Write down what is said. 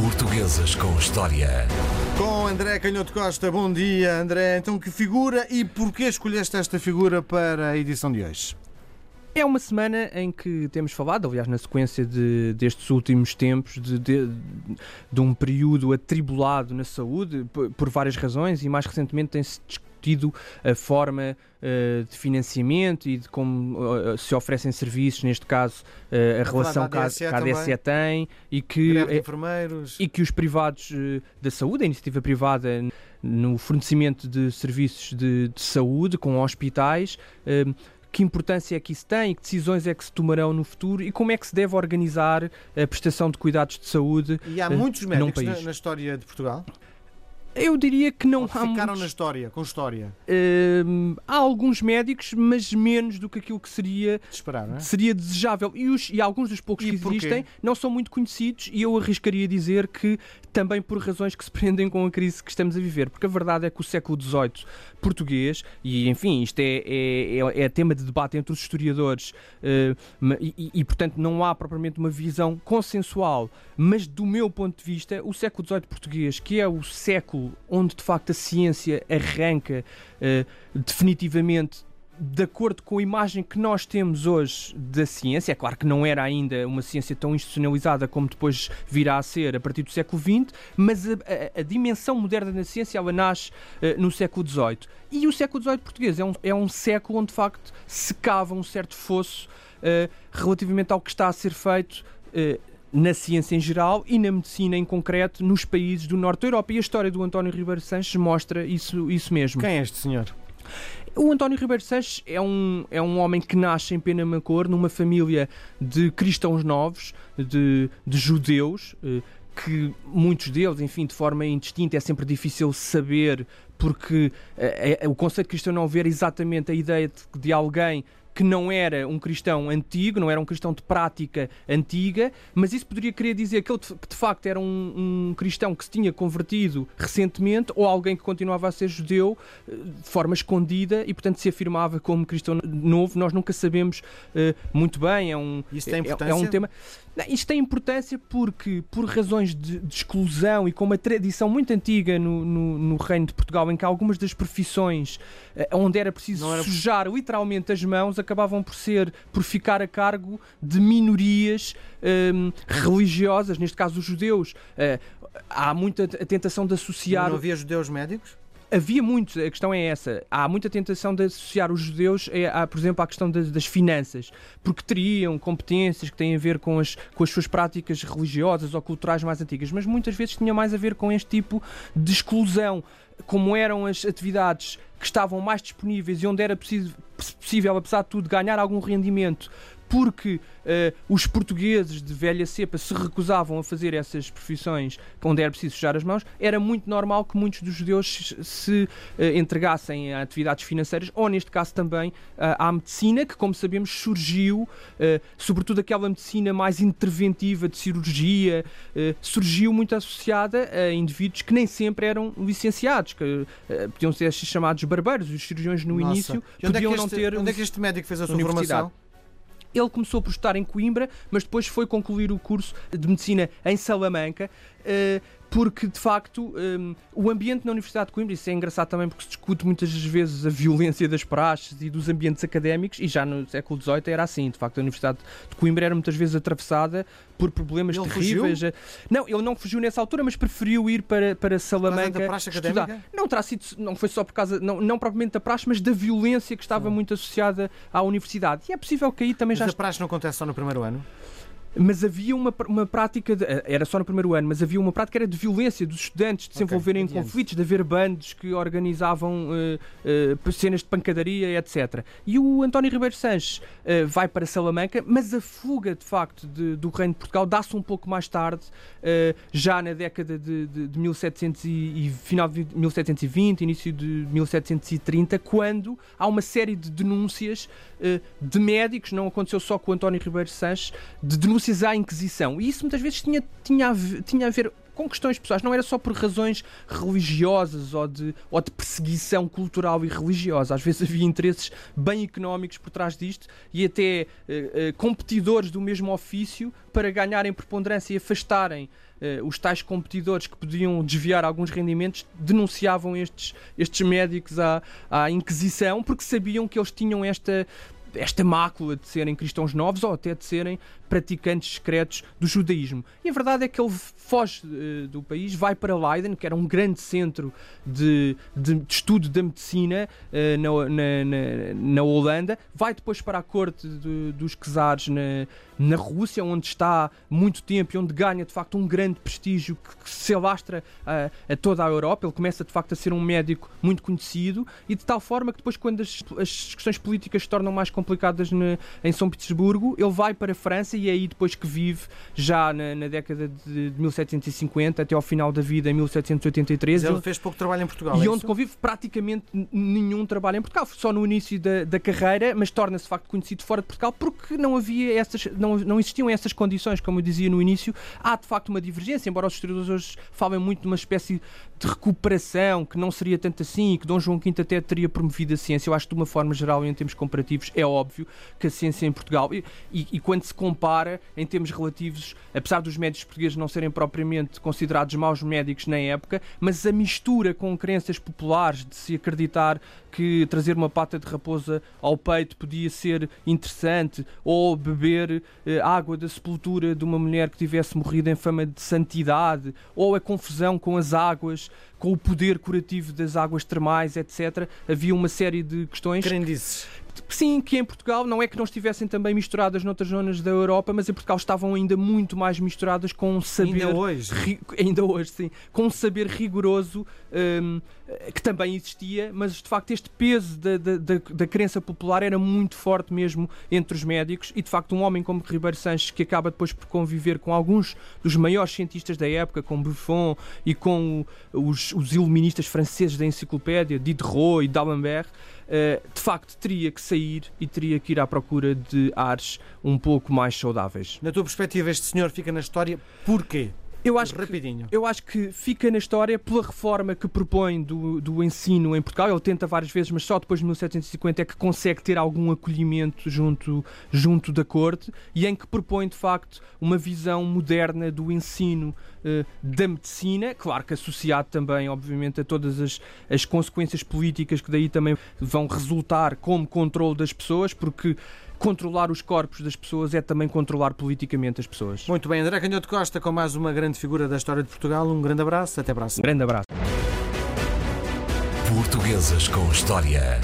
Portuguesas com História. Com André Canhoto Costa, bom dia André. Então que figura e porquê escolheste esta figura para a edição de hoje? É uma semana em que temos falado, aliás, na sequência de, destes últimos tempos, de, de, de, um período atribulado na saúde, por, por várias razões, e mais recentemente tem-se discutido a forma uh, de financiamento e de como uh, se oferecem serviços, neste caso uh, a relação que a, que a DSE tem, e que, e que os privados da saúde, a iniciativa privada no fornecimento de serviços de, de saúde com hospitais, que importância é que isso tem, que decisões é que se tomarão no futuro e como é que se deve organizar a prestação de cuidados de saúde. E há muitos médicos na, na história de Portugal? Eu diria que não Ou há ficaram muitos... na história, com história. Uh, há alguns médicos, mas menos do que aquilo que seria, de esperar, é? seria desejável. E, os, e alguns dos poucos e que porquê? existem não são muito conhecidos e eu arriscaria dizer que também por razões que se prendem com a crise que estamos a viver. Porque a verdade é que o século XVIII português, e enfim, isto é, é, é, é tema de debate entre os historiadores uh, e, e, portanto, não há propriamente uma visão consensual, mas do meu ponto de vista, o século XVIII português, que é o século onde de facto a ciência arranca uh, definitivamente de acordo com a imagem que nós temos hoje da ciência, é claro que não era ainda uma ciência tão institucionalizada como depois virá a ser a partir do século XX, mas a, a, a dimensão moderna da ciência ela nasce uh, no século XVIII. E o século XVIII português é um, é um século onde de facto se cava um certo fosso uh, relativamente ao que está a ser feito. Uh, na ciência em geral e na medicina em concreto nos países do norte da Europa. E a história do António Ribeiro Sanches mostra isso, isso mesmo. Quem é este senhor? O António Ribeiro Sanches é um, é um homem que nasce em Penamacor, numa família de cristãos novos, de, de judeus, eh, que muitos deles, enfim, de forma indistinta, é sempre difícil saber, porque é, é, o conceito cristão não ver exatamente a ideia de, de alguém que não era um cristão antigo, não era um cristão de prática antiga, mas isso poderia querer dizer que ele que de facto era um, um, cristão que se tinha convertido recentemente ou alguém que continuava a ser judeu eh, de forma escondida e portanto se afirmava como cristão novo. Nós nunca sabemos uh, muito bem. É um, isso tem importância? É, é um tema. Não, isto tem importância porque, por razões de, de, exclusão e com uma tradição muito antiga no, no, no, Reino de Portugal, em que algumas das profissões uh, onde era preciso era... sujar literalmente as mãos acabavam por ser, por ficar a cargo de minorias um, religiosas, neste caso os judeus. Uh, há muita tentação de associar. Não havia judeus médicos? Havia muito, a questão é essa. Há muita tentação de associar os judeus, a, a por exemplo, à questão das, das, finanças, porque teriam competências que têm a ver com as, com as suas práticas religiosas ou culturais mais antigas, mas muitas vezes tinha mais a ver com este tipo de exclusão. Como eram as atividades que estavam mais disponíveis e onde era possível, apesar de tudo, ganhar algum rendimento porque uh, os portugueses de velha cepa se recusavam a fazer essas profissões onde era preciso sujar as mãos, era muito normal que muitos dos judeus se uh, entregassem a atividades financeiras, ou neste caso também uh, à medicina, que, como sabemos, surgiu, sobretudo aquela medicina mais interventiva de cirurgia, surgiu muito associada a indivíduos que nem sempre eram licenciados, que podiam ser chamados barbeiros, os cirurgiões no Nossa. início é podiam é não ter. Onde é que este médico fez a sua formação? Ele começou por estar em Coimbra, mas depois foi concluir o curso de medicina em Salamanca. Uh, porque de facto um, o ambiente na Universidade de Coimbra, isso é engraçado também porque se discute muitas vezes a violência das praxes e dos ambientes académicos, e já no século XVIII era assim, de facto a Universidade de Coimbra era muitas vezes atravessada por problemas ele terríveis. Fugiu? Não, ele não fugiu nessa altura, mas preferiu ir para, para Salamanca. Estudar. Académica? Não terá sido, não foi só por causa, não, não propriamente da praxe, mas da violência que estava Sim. muito associada à universidade. E é possível que aí também mas já. Mas a praxe não acontece só no primeiro ano? Mas havia uma, uma prática, de, era só no primeiro ano, mas havia uma prática era de violência dos estudantes, de se okay, envolverem em conflitos, de haver bandos que organizavam uh, uh, cenas de pancadaria, etc. E o António Ribeiro Sanches uh, vai para Salamanca, mas a fuga, de facto, de, do Reino de Portugal dá-se um pouco mais tarde, já na década de, de, de 1700 e, e, final de 1720, início de 1730, quando há uma série de denúncias de médicos, não aconteceu só com o António Ribeiro Sanches, de denúncias denúncias à Inquisição. E isso muitas vezes tinha, tinha, a ver, tinha a ver com questões pessoais, não era só por razões religiosas ou de, ou de perseguição cultural e religiosa. Às vezes havia interesses bem económicos por trás disto e até eh, eh, competidores do mesmo ofício para ganharem preponderância e afastarem Uh, os tais competidores que podiam desviar alguns rendimentos denunciavam estes, estes médicos à, à Inquisição porque sabiam que eles tinham esta esta mácula de serem cristãos novos ou até de serem praticantes secretos do judaísmo. E a verdade é que ele foge uh, do país, vai para Leiden, que era um grande centro de, de, de estudo da medicina uh, na, na, na, na, Holanda, vai depois para a corte de, dos czares na, na Rússia, onde está muito tempo e onde ganha de facto um grande prestígio que, que se alastra a, a, toda a Europa. Ele começa de facto a ser um médico muito conhecido e de tal forma que depois, quando as, as questões políticas se tornam mais complicadas em São Petersburgo, ele vai para a França e é aí depois que vive já na, na década de, de 1750 até ao final da vida em 1783. Mas ele fez pouco trabalho em Portugal. E é onde convive praticamente nenhum trabalho em Portugal, só no início da, da carreira, mas torna-se de facto conhecido fora de Portugal porque não havia essas, não, não existiam essas condições, como eu dizia no início. Há de facto uma divergência, embora os historiadores hoje falem muito de uma espécie de recuperação que não seria tanto assim e que Dom João V até teria promovido a ciência. Eu acho que de uma forma geral, em termos comparativos, é óbvio que a ciência em Portugal, e, e, quando se compara em termos relativos, apesar dos médicos portugueses não serem propriamente considerados maus médicos na época, mas a mistura com crenças populares de se acreditar que trazer uma pata de raposa ao peito podia ser interessante, ou beber eh, água da sepultura de uma mulher que tivesse morrido em fama de santidade, ou a confusão com as águas, com o poder curativo das águas termais, etc. Havia uma série de questões. Crendices Sim, que em Portugal não é que não estivessem também misturadas noutras zonas da Europa, mas em Portugal estavam ainda muito mais misturadas com um saber. Ainda hoje. Ri, ainda hoje, sim. Com um saber rigoroso um, que também existia, mas de facto este peso da, da, da, crença popular era muito forte mesmo entre os médicos e de facto um homem como Ribeiro Sanches, que acaba depois por conviver com alguns dos maiores cientistas da época, com Buffon e com os, os iluministas franceses da enciclopédia, Diderot e D'Alembert, uh, de facto teria que sair e teria que ir à procura de ares um pouco mais saudáveis. Na tua perspectiva, este senhor fica na história porquê? Eu acho, Rapidinho. Que, eu acho que fica na história pela reforma que propõe do, do ensino em Portugal. Ele tenta várias vezes, mas só depois de 1750 é que consegue ter algum acolhimento junto, junto da corte e em que propõe, de facto, uma visão moderna do ensino uh, da medicina. Claro que associado também, obviamente, a todas as, as consequências políticas que daí também vão resultar como controle das pessoas, porque controlar os corpos das pessoas é também controlar politicamente as pessoas. Muito bem, André Canhoto Costa, com mais uma grande figura da história de Portugal. Um grande abraço, até a próxima. Um grande abraço. Portuguesas com História.